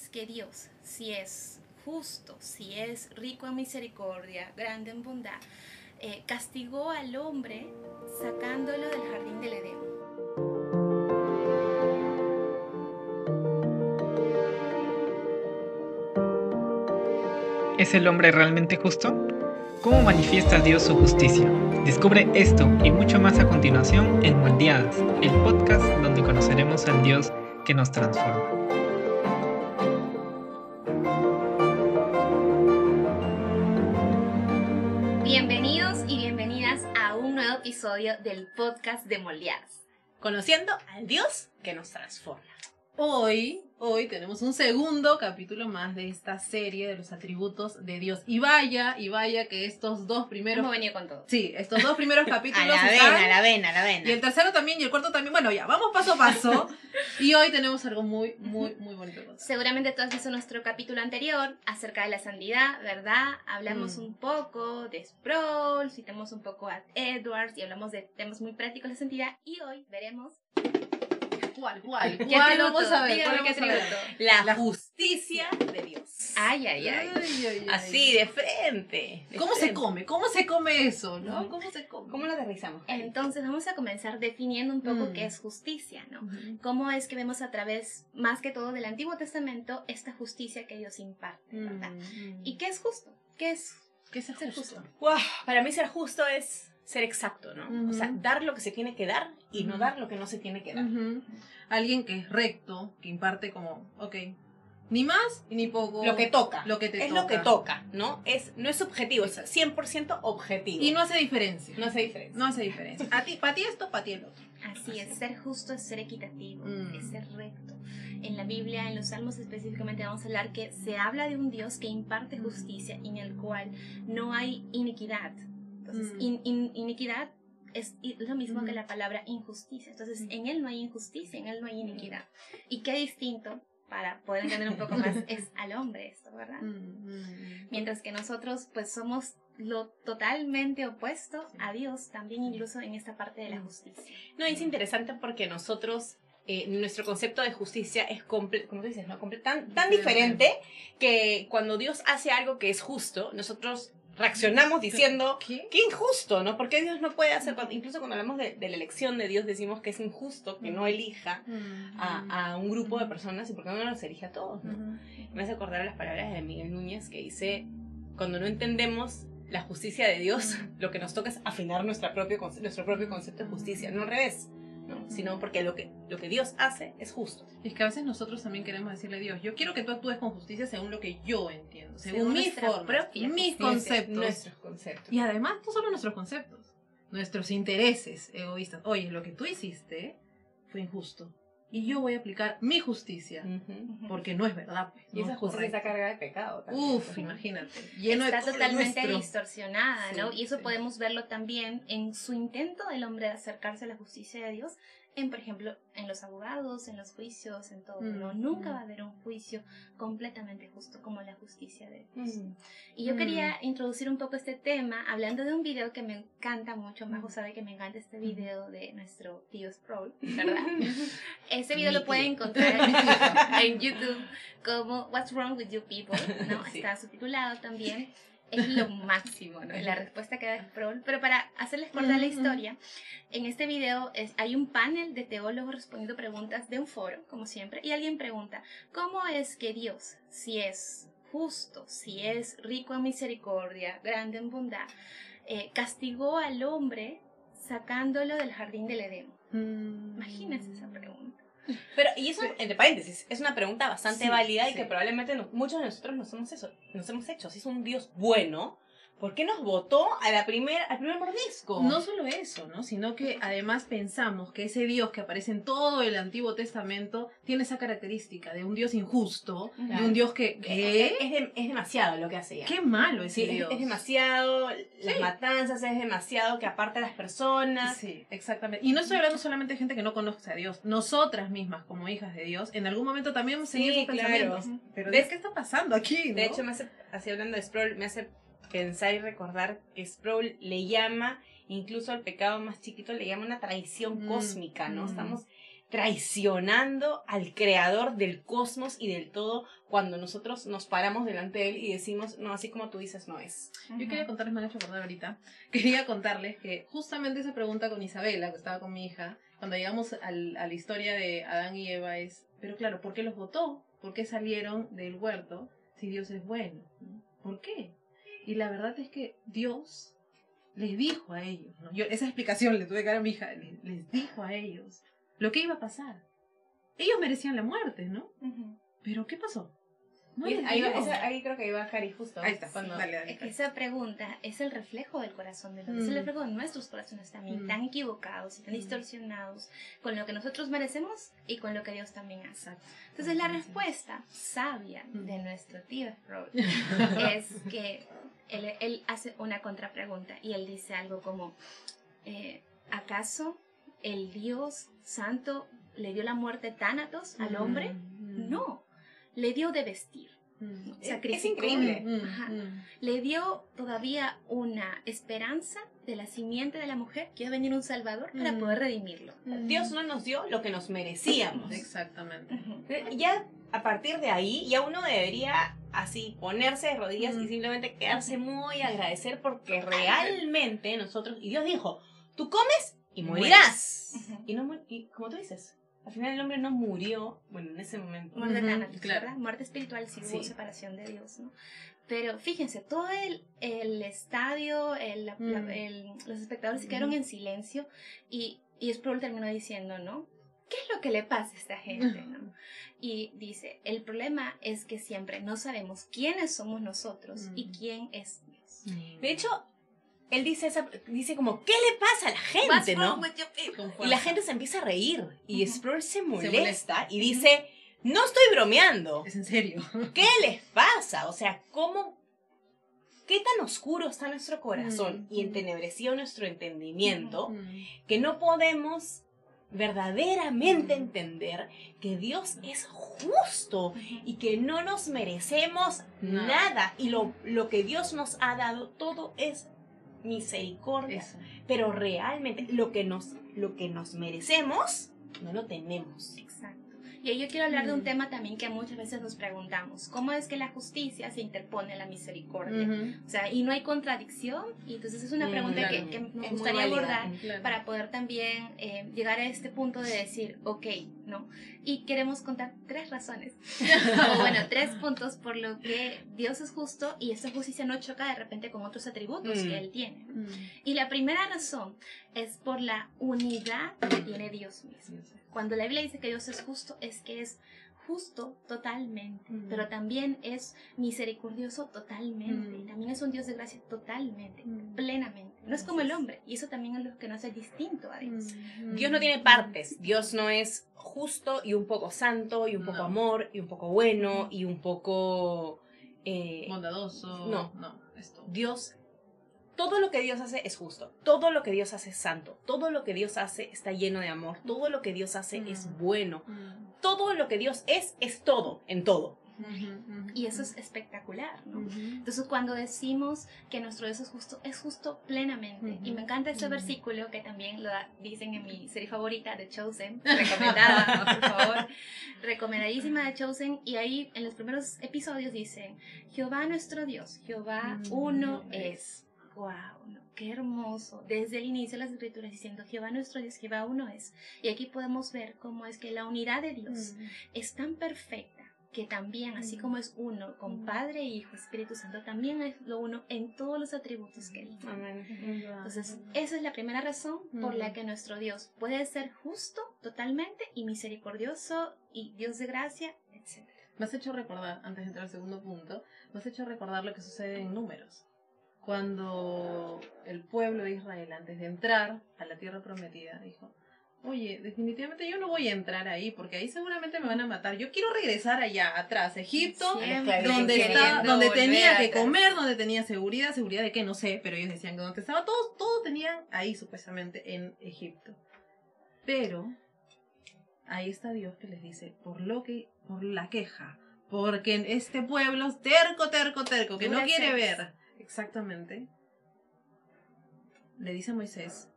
es que Dios, si es justo, si es rico en misericordia, grande en bondad, eh, castigó al hombre sacándolo del jardín del Edén? ¿Es el hombre realmente justo? ¿Cómo manifiesta Dios su justicia? Descubre esto y mucho más a continuación en Moldeadas, el podcast donde conoceremos al Dios que nos transforma. Bienvenidos y bienvenidas a un nuevo episodio del podcast de Moldeadas. Conociendo al Dios que nos transforma. Hoy, hoy tenemos un segundo capítulo más de esta serie de los atributos de Dios. Y vaya, y vaya que estos dos primeros... Hemos venido con todo. Sí, estos dos primeros capítulos A la están- vena, a la vena, a la vena. Y el tercero también, y el cuarto también. Bueno, ya, vamos paso a paso. y hoy tenemos algo muy, muy, muy bonito. Seguramente tú has visto nuestro capítulo anterior acerca de la santidad, ¿verdad? Hablamos Mm. un poco de Sproul, citamos un poco a Edwards y hablamos de temas muy prácticos de santidad. Y hoy veremos ¿Cuál, cuál? ¿Qué ¿Cuál atributo? vamos a ver? ¿Cuál qué vamos a ver? atributo. La, La- justicia de Dios. Ay, ay, ay. Ay, ay, ay. Así, de frente. de ¿Cómo se come? ¿Cómo se come eso, no? ¿Cómo se come? ¿Cómo lo aterrizamos? Entonces vamos a comenzar definiendo un poco Mm. qué es justicia, ¿no? Cómo es que vemos a través, más que todo, del Antiguo Testamento, esta justicia que Dios imparte, ¿verdad? Mm. ¿Y qué es justo? ¿Qué es ¿Qué es ser justo? justo? Guau, para mí ser justo es ser exacto, ¿no? O sea, dar lo que se tiene que dar y no dar lo que no se tiene que dar. Alguien que es recto, que imparte como, ok, ni más y ni poco. Lo que toca. Lo que te es toca. lo que toca, ¿no? Es, no es subjetivo, es 100% objetivo. Y no hace diferencia. no hace diferencia. No hace diferencia. A ti, para ti esto, para ti el otro. Así es, ser justo es ser equitativo, Mm. es ser recto. En la Biblia, en los Salmos específicamente, vamos a hablar que se habla de un Dios que imparte justicia en el cual no hay iniquidad. Entonces, Mm. in- in- iniquidad es lo mismo que Mm. la palabra injusticia. Entonces, Mm. en Él no hay injusticia, en Él no hay iniquidad. Y qué distinto, para poder entender un poco más, es al hombre esto, ¿verdad? Mm, Mientras que nosotros, pues, somos lo totalmente opuesto a Dios, también incluso en esta parte de la justicia. No, es interesante porque nosotros, eh, nuestro concepto de justicia es, comple dices, ¿no? Comple- tan, tan diferente que cuando Dios hace algo que es justo, nosotros reaccionamos diciendo, ¿Qué? qué injusto, ¿no? Porque Dios no puede hacer, cuando- incluso cuando hablamos de, de la elección de Dios, decimos que es injusto que no elija Mm. a, a un grupo de personas y porque no los elige a todos, ¿no? Me hace acordar las palabras de Miguel Núñez que dice, cuando no entendemos la justicia de Dios, lo que nos toca es afinar nuestra propio, nuestro propio concepto de justicia, no al revés, ¿no? sino porque lo que, lo que Dios hace es justo. Es que a veces nosotros también queremos decirle a Dios, yo quiero que tú actúes con justicia según lo que yo entiendo, según, Según mis formas, mis conceptos. Nuestros conceptos. Y además, no solo nuestros conceptos, nuestros intereses egoístas. Oye, lo que tú hiciste fue injusto. Y yo voy a aplicar mi justicia, porque no es verdad. pues, Y no esa es justicia está correcto. cargada de pecado. también, Uf, ¿no? imagínate. Lleno está totalmente nuestro. distorsionada, ¿no? Y eso sí. podemos verlo también en su intento del hombre de acercarse a la justicia de Dios, en, por ejemplo, en los abogados, en los juicios, en todo, ¿no? Mm, Nunca mm. va a haber un juicio completamente justo como la justicia de Dios. Mm. Y yo Mm. quería introducir un poco este tema hablando de un video que me encanta mucho. Majo Mm. sabe que me encanta este video de nuestro tío Sproul, ¿verdad? Ese video lo pueden encontrar en, en YouTube como What's Wrong with You People, ¿no? Sí. Está subtitulado también. Es lo máximo, ¿no? La respuesta que da Sproul. Pero para hacerles cortar la historia, en este video es, hay un panel de teólogos respondiendo preguntas de un foro, como siempre, y alguien pregunta, ¿cómo es que Dios, si es justo, si es rico en misericordia, grande en bondad, eh, castigó al hombre sacándolo del jardín del Edén? Mm. Imagínense esa pregunta. Pero, y eso, entre paréntesis, es una pregunta bastante Sí, válida y sí. que probablemente no- muchos de nosotros nos hemos, eso, nos hemos hecho. Si es un Dios bueno, ¿por qué nos votó a la primer, al primer mordisco? No solo eso, ¿no? Sino que además pensamos que ese Dios que aparece en todo el Antiguo Testamento tiene esa característica de un Dios injusto, de un Dios que... Es, ¿Qué? es de- es demasiado lo que hace ya. ¡Qué malo ese Sí, Dios! es demasiado, las matanzas, es demasiado que aparta a las personas. Sí, exactamente. Y no estoy hablando solamente de gente que no conoce a Dios. Nosotras mismas, como hijas de Dios, en algún momento también hemos tenido Sí, esos claro. pensamientos. Pero ¿Ves? ¿qué está pasando aquí? De no? hecho, me hace, así hablando de Sproul, me hace pensar y recordar que Sproul le llama, incluso al pecado más chiquito, le llama una traición Mm, cósmica, ¿no? mm. Estamos traicionando al creador del cosmos y del todo cuando nosotros nos paramos delante de él y decimos, no, así como tú dices, no es. Yo quería contarles, me han hecho acordar ahorita, quería contarles que justamente esa pregunta con Isabela, que estaba con mi hija, cuando llegamos al- a la historia de Adán y Eva es, pero claro, ¿por qué los votó? ¿Por qué salieron del huerto si Dios es bueno? ¿no? ¿Por qué? Y la verdad es que Dios les dijo a ellos, ¿no? Yo esa explicación le tuve que dar a mi hija, les, les dijo a ellos lo que iba a pasar. Ellos merecían la muerte, ¿no? Pero ¿qué pasó? No ahí, esa- ahí creo que iba Cari justo. Ahí está, cuando- dale, dale. Es que esa pregunta es el reflejo del corazón de Dios, es el Mm. reflejo de nuestros corazones también, Mm. tan equivocados y tan Mm. distorsionados con lo que nosotros merecemos y con lo que Dios también hace. Exacto. Entonces la Entonces- respuesta sabia de Mm. nuestro tío Freud es que él, él hace una contrapregunta y él dice algo como, eh, ¿acaso el Dios santo le dio la muerte tánatos al hombre? Mm, No, le dio de vestir. mm, Es- Sacrificó. es increíble. mm, Ajá. mm. Le dio todavía una esperanza de la simiente de la mujer que iba a venir un salvador para Mm. poder redimirlo. Dios no nos dio lo que nos merecíamos. Exactamente. Ujú. Ya a partir de ahí, ya uno debería así ponerse de rodillas Mm. y simplemente quedarse muy agradecer porque realmente nosotros, y Dios dijo, tú comes y morirás. Y, no, y como tú dices, al final el hombre no murió, bueno, en ese momento. Muerte Ujú, tánatos, claro. ¿verdad? Muerte espiritual si hubo Sí. separación de Dios, ¿no? Pero fíjense, todo el, el estadio, el, la- la- Mm. el- los espectadores se quedaron en silencio y, y Sproul terminó diciendo, ¿no? ¿Qué es lo que le pasa a esta gente, no? Y dice, el problema es que siempre no sabemos quiénes somos nosotros y Mm. quién es Dios. De hecho, él dice, esa, dice como, ¿qué le pasa a la gente, no? Y la gente se empieza a reír y. Sproul se molesta, molesta. y dice, no estoy bromeando. Es en serio. ¿Qué les pasa? O sea, ¿cómo? ¿Qué tan oscuro está nuestro corazón Mm. y entenebrecido nuestro entendimiento Mm. que no podemos verdaderamente Mm. entender que Dios es justo y que no nos merecemos Nada. nada y lo, lo que Dios nos ha dado todo es misericordia Eso. pero realmente lo que nos lo que nos merecemos no lo tenemos Exacto. Y ahí yo quiero hablar de un Mm. tema también que muchas veces nos preguntamos, ¿cómo es que la justicia se interpone a la misericordia? O sea, y no hay contradicción, y entonces es una Mm, pregunta claro. que, que nos Es gustaría abordar Claro. para poder también eh, llegar a este punto de decir, ok, ¿no? Y queremos contar tres razones, o bueno, tres puntos por lo que Dios es justo y esta justicia no choca de repente con otros atributos Mm. que Él tiene. Mm. Y la primera razón es por la unidad que tiene Dios mismo. Cuando la Biblia dice que Dios es justo, es que es justo totalmente, Mm. pero también es misericordioso totalmente, Mm. también es un Dios de gracia totalmente, Mm. plenamente. No es como el hombre, y eso también es lo que nos hace distinto a Dios. Mm. Dios no tiene partes Dios no es justo y un poco santo y un poco No. amor y un poco bueno y un poco eh, Bondadoso. No. No, esto. Dios todo lo que Dios hace es justo, todo lo que Dios hace es santo, todo lo que Dios hace está lleno de amor, todo lo que Dios hace Mm. es bueno, Mm. todo lo que Dios es es todo, en todo. Y eso es espectacular, ¿no? Entonces cuando decimos que nuestro Dios es justo, es justo plenamente. Y me encanta ese Ujú. versículo que también lo da- dicen en mi serie favorita, The Chosen, recomendada, por favor, recomendadísima de Chosen. Y ahí en los primeros episodios dicen, Jehová nuestro Dios, Jehová Mm, uno uno es. ¡Wow! ¿no? ¡Qué hermoso! Desde el inicio de las escrituras diciendo, Jehová nuestro Dios, Jehová uno es. Y aquí podemos ver cómo es que la unidad de Dios Mm. es tan perfecta que también, así Mm. como es uno con Mm. Padre, Hijo, Espíritu Santo, también es lo uno en todos los atributos que Él tiene. Entonces, esa es la primera razón por la Mm. que nuestro Dios puede ser justo totalmente y misericordioso y Dios de gracia, etc. Me has hecho recordar, antes de entrar al segundo punto, me has hecho recordar lo que sucede en números. Cuando el pueblo de Israel, antes de entrar a la tierra prometida, dijo, oye, definitivamente yo no voy a entrar ahí porque ahí seguramente me van a matar. Yo quiero regresar allá atrás, Egipto, Siempre donde, estaba, donde tenía que atrás. comer, donde tenía seguridad, seguridad de qué, no sé, pero ellos decían que donde estaba, todos, todo tenían ahí supuestamente en Egipto. Pero ahí está Dios que les dice, por lo que, por la queja, porque este pueblo es terco, terco, terco, que no quiere ver. Exactamente. Le dice a Moisés,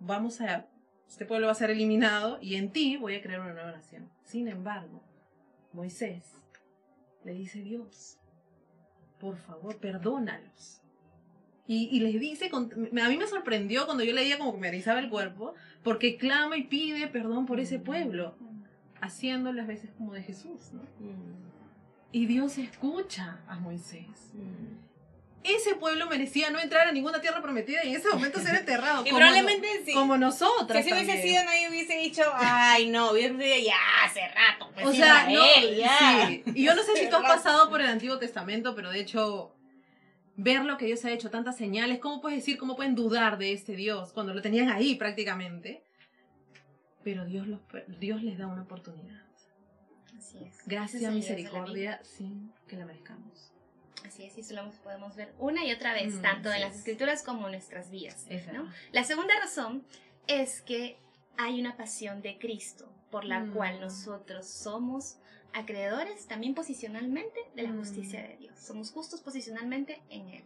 vamos a este pueblo va a ser eliminado y en ti voy a crear una nueva nación. Sin embargo, Moisés le dice Dios, por favor, perdónalos. Y, y les dice, a mí me sorprendió cuando yo leía como que me erizaba el cuerpo, porque clama y pide perdón por ese pueblo, haciendo las veces como de Jesús, ¿no? Mm, Y Dios escucha a Moisés. mm. Ese pueblo merecía no entrar a ninguna tierra prometida y en ese momento ser enterrado. Y como probablemente no- sí. como nosotras. Que si hubiese sido, nadie hubiese dicho, ay, no, hubiese ya hace rato. pues, O sea, no, Israel, ya. sí. Y yo no sé si tú has pasado por el Antiguo Testamento, pero de hecho, ver lo que Dios ha hecho, tantas señales, ¿cómo puedes decir, cómo pueden dudar de este Dios cuando lo tenían ahí prácticamente? Pero Dios, los, Dios les da una oportunidad. Así es. Gracia, Ese es el Dios de la misericordia, sin que la merezcamos. Así es, y eso lo podemos ver una y otra vez, Mm, tanto en las es. escrituras como en nuestras vidas. La segunda razón es que hay una pasión de Cristo, por la Mm. cual nosotros somos acreedores también posicionalmente de la Mm. justicia de Dios. Somos justos posicionalmente en Él.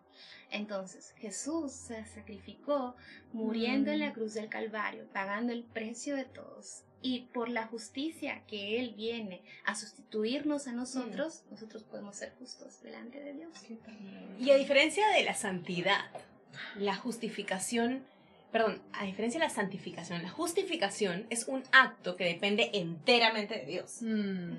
Entonces, Jesús se sacrificó muriendo en la Mm. cruz del Calvario, pagando el precio de todos. Y por la justicia que Él viene a sustituirnos a nosotros, nosotros podemos ser justos delante de Dios. Y a diferencia de la santidad, la justificación, perdón, a diferencia de la santificación, la justificación es un acto que depende enteramente de Dios. Mm,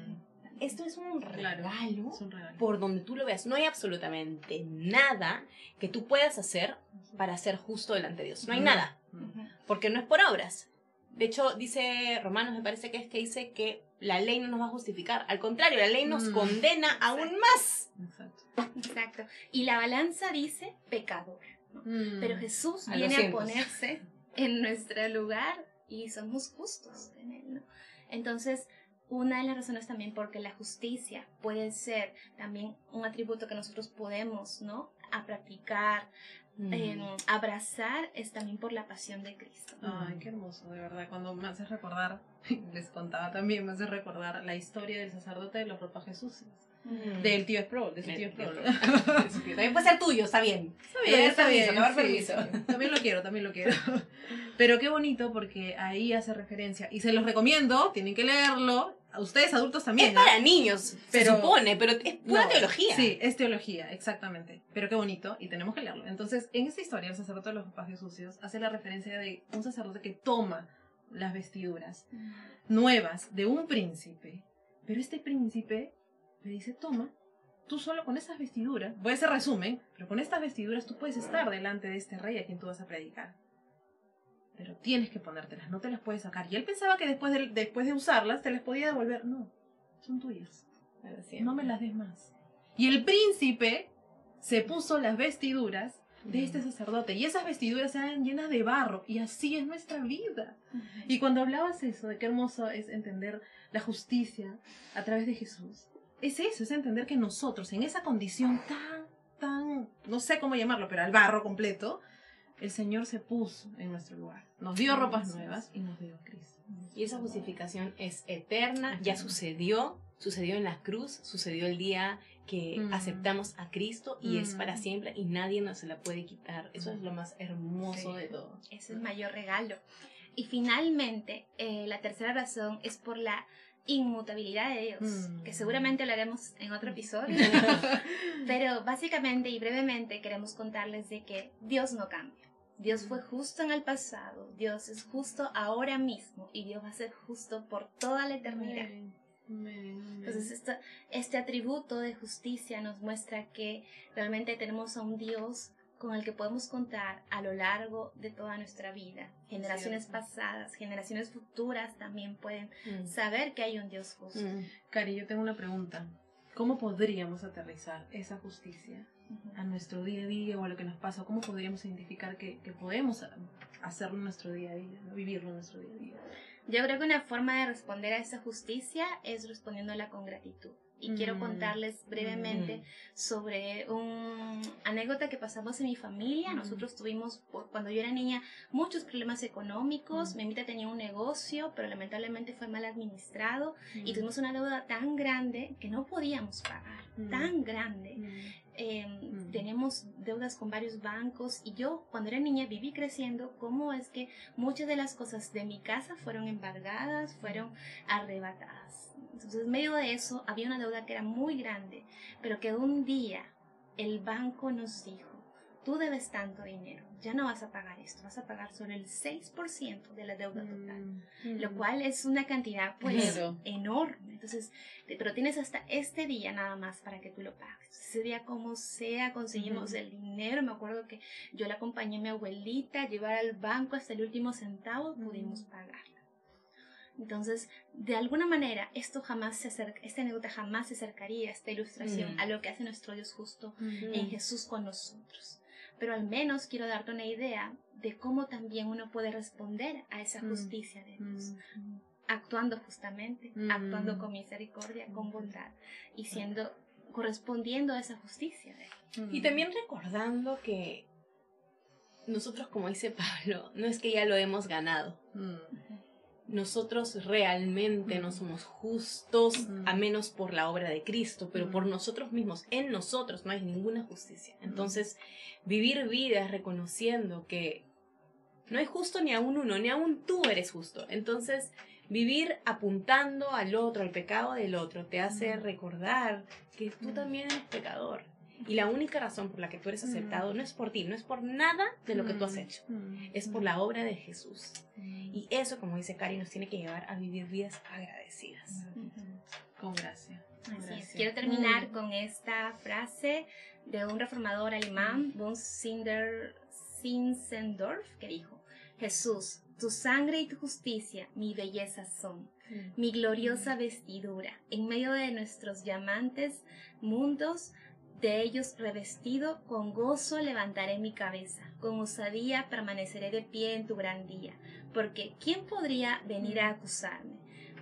Esto es un Claro. regalo es un regalo. por donde tú lo veas. No hay absolutamente nada que tú puedas hacer para ser justo delante de Dios. No hay Mm. nada, Mm. porque no es por obras. De hecho, dice Romanos, me parece que es que dice que la ley no nos va a justificar. Al contrario, la ley nos Mm. condena aún más. Exacto. Exacto. Y la balanza dice pecador. Mm. Pero Jesús A viene a ponerse en nuestro lugar y somos justos en Él. ¿no? Entonces, una de las razones también porque la justicia puede ser también un atributo que nosotros podemos, ¿no? A practicar, Mm. eh, abrazar, es también por la pasión de Cristo. Ay, qué hermoso, de verdad. Cuando me haces recordar, les contaba también, me hace recordar la historia del sacerdote de los ropajes sucios. Mm. Del tío Sproul, de su tío Sproul. También puede ser tuyo, está bien. Está doy está permiso, doy sí, permiso. sí. También lo quiero, también lo quiero. Pero qué bonito porque ahí hace referencia. Y se los recomiendo, tienen que leerlo. Ustedes adultos también. Es ¿ah? para niños, Pero- se supone, pero es pura No, teología. Sí, es teología, exactamente. Pero qué bonito, y tenemos que leerlo. Entonces, en esta historia, el sacerdote de los ropajes sucios hace la referencia de un sacerdote que toma las vestiduras nuevas de un príncipe, pero este príncipe le dice, toma, tú solo con esas vestiduras, voy a hacer resumen, pero con estas vestiduras tú puedes estar delante de este rey a quien tú vas a predicar. Pero tienes que ponértelas, no te las puedes sacar. Y él pensaba que después de, después de usarlas te las podía devolver. No, son tuyas. No me las des más. Y el príncipe se puso las vestiduras de este sacerdote. Y esas vestiduras eran llenas de barro. Y así es nuestra vida. Y cuando hablabas eso, de qué hermoso es entender la justicia a través de Jesús, es eso, es entender que nosotros, en esa condición tan, tan, no sé cómo llamarlo, pero al barro completo, el Señor se puso en nuestro lugar. Nos dio ropas nuevas y nos dio a Cristo. Y esa justificación es eterna, ya sucedió, sucedió en la cruz, sucedió el día que Mm. aceptamos a Cristo y es para siempre y nadie nos se la puede quitar. Eso es lo más hermoso Sí. de todo. Es el mayor regalo. Y finalmente, eh, la tercera razón es por la inmutabilidad de Dios, Mm. que seguramente hablaremos en otro episodio. Pero básicamente y brevemente queremos contarles de que Dios no cambia. Dios fue justo en el pasado, Dios es justo ahora mismo y Dios va a ser justo por toda la eternidad. Entonces esto- este atributo de justicia nos muestra que realmente tenemos a un Dios con el que podemos contar a lo largo de toda nuestra vida. Generaciones Cierto. pasadas, generaciones futuras también pueden Mm. saber que hay un Dios justo. Mm. Cari, yo tengo una pregunta. ¿Cómo podríamos aterrizar esa justicia a nuestro día a día o a lo que nos pasa? ¿Cómo podríamos identificar que, que podemos hacerlo en nuestro día a día, ¿no? vivirlo en nuestro día a día? Yo creo que una forma de responder a esa justicia es respondiéndola con gratitud y quiero Mm. contarles brevemente Mm. sobre una anécdota que pasamos en mi familia. Mm. Nosotros tuvimos, por- cuando yo era niña, muchos problemas económicos. Mi mamita tenía un negocio, pero lamentablemente fue mal administrado y tuvimos una deuda tan grande que no podíamos pagar, tan grande. Eh, Mm. Tenemos deudas con varios bancos y yo cuando era niña viví creciendo cómo es que muchas de las cosas de mi casa fueron embargadas, fueron arrebatadas. Entonces en medio de eso había una deuda que era muy grande, pero que un día el banco nos dijo, tú debes tanto dinero, ya no vas a pagar esto, vas a pagar solo el 6% de la deuda total Mm. lo cual es una cantidad pues Claro. enorme. Entonces, pero tienes hasta este día nada más para que tú lo pagues. Ese día como sea conseguimos el dinero. Me acuerdo que yo la acompañé a mi abuelita a llevar al banco hasta el último centavo, pudimos Ujú. pagarla. Entonces, de alguna manera, esto jamás se acerca, esta anécdota jamás se acercaría, esta ilustración, Mm. a lo que hace nuestro Dios justo Mm. en Jesús con nosotros. Pero al menos quiero darte una idea de cómo también uno puede responder a esa Mm. justicia de Dios, Mm. actuando justamente, Mm. actuando con misericordia, con bondad y siendo correspondiendo a esa justicia de Él. Y también recordando que nosotros, como dice Pablo, no es que ya lo hemos ganado. Mm. Nosotros realmente no somos justos a menos por la obra de Cristo, pero por nosotros mismos, en nosotros no hay ninguna justicia. Entonces, vivir vidas reconociendo que no hay justo ni aún uno, ni aún tú eres justo. Entonces, vivir apuntando al otro, al pecado del otro, te hace recordar que tú también eres pecador. Y la única razón por la que tú eres Mm. aceptado no es por ti, no es por nada de lo que tú has Mm. hecho. Mm. Es por la obra de Jesús. Mm. Y eso, como dice Cari, nos tiene que llevar a vivir vidas agradecidas. Con gracia. Quiero terminar Mm. con esta frase de un reformador alemán, von Sinder, Zinzendorf, que dijo, Jesús, tu sangre y tu justicia mi belleza son, mi gloriosa vestidura, en medio de nuestros llamantes mundos, de ellos revestido, con gozo levantaré mi cabeza, con osadía permaneceré de pie en tu gran día, porque ¿quién podría venir a acusarme?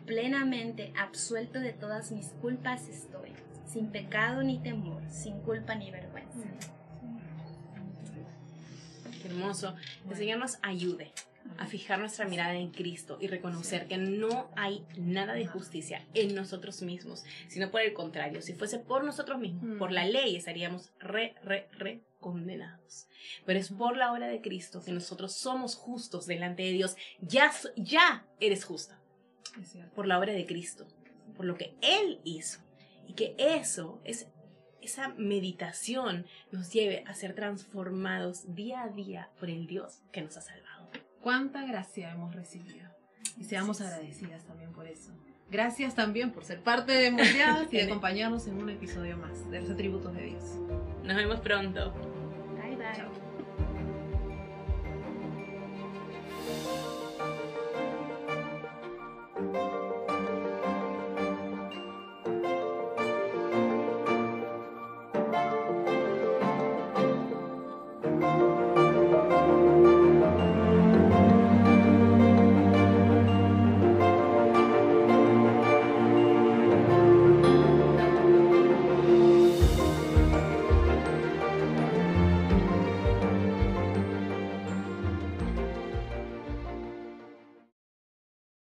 Plenamente absuelto de todas mis culpas estoy, sin pecado ni temor, sin culpa ni vergüenza. Hermoso. El Señor nos ayude a fijar nuestra mirada en Cristo y reconocer que no hay nada de justicia en nosotros mismos, sino por el contrario, si fuese por nosotros mismos, Mm. por la ley, estaríamos re, re, re condenados. Pero es por la obra de Cristo que nosotros somos justos delante de Dios. Ya, ya eres justa por la obra de Cristo, por lo que Él hizo. Y que eso, es, esa meditación nos lleve a ser transformados día a día por el Dios que nos ha salvado. Cuánta gracia hemos recibido. Y seamos agradecidas también por eso. Gracias también por ser parte de Moldeadas y de acompañarnos en un episodio más de los atributos de Dios. Nos vemos pronto. Bye bye. Chao.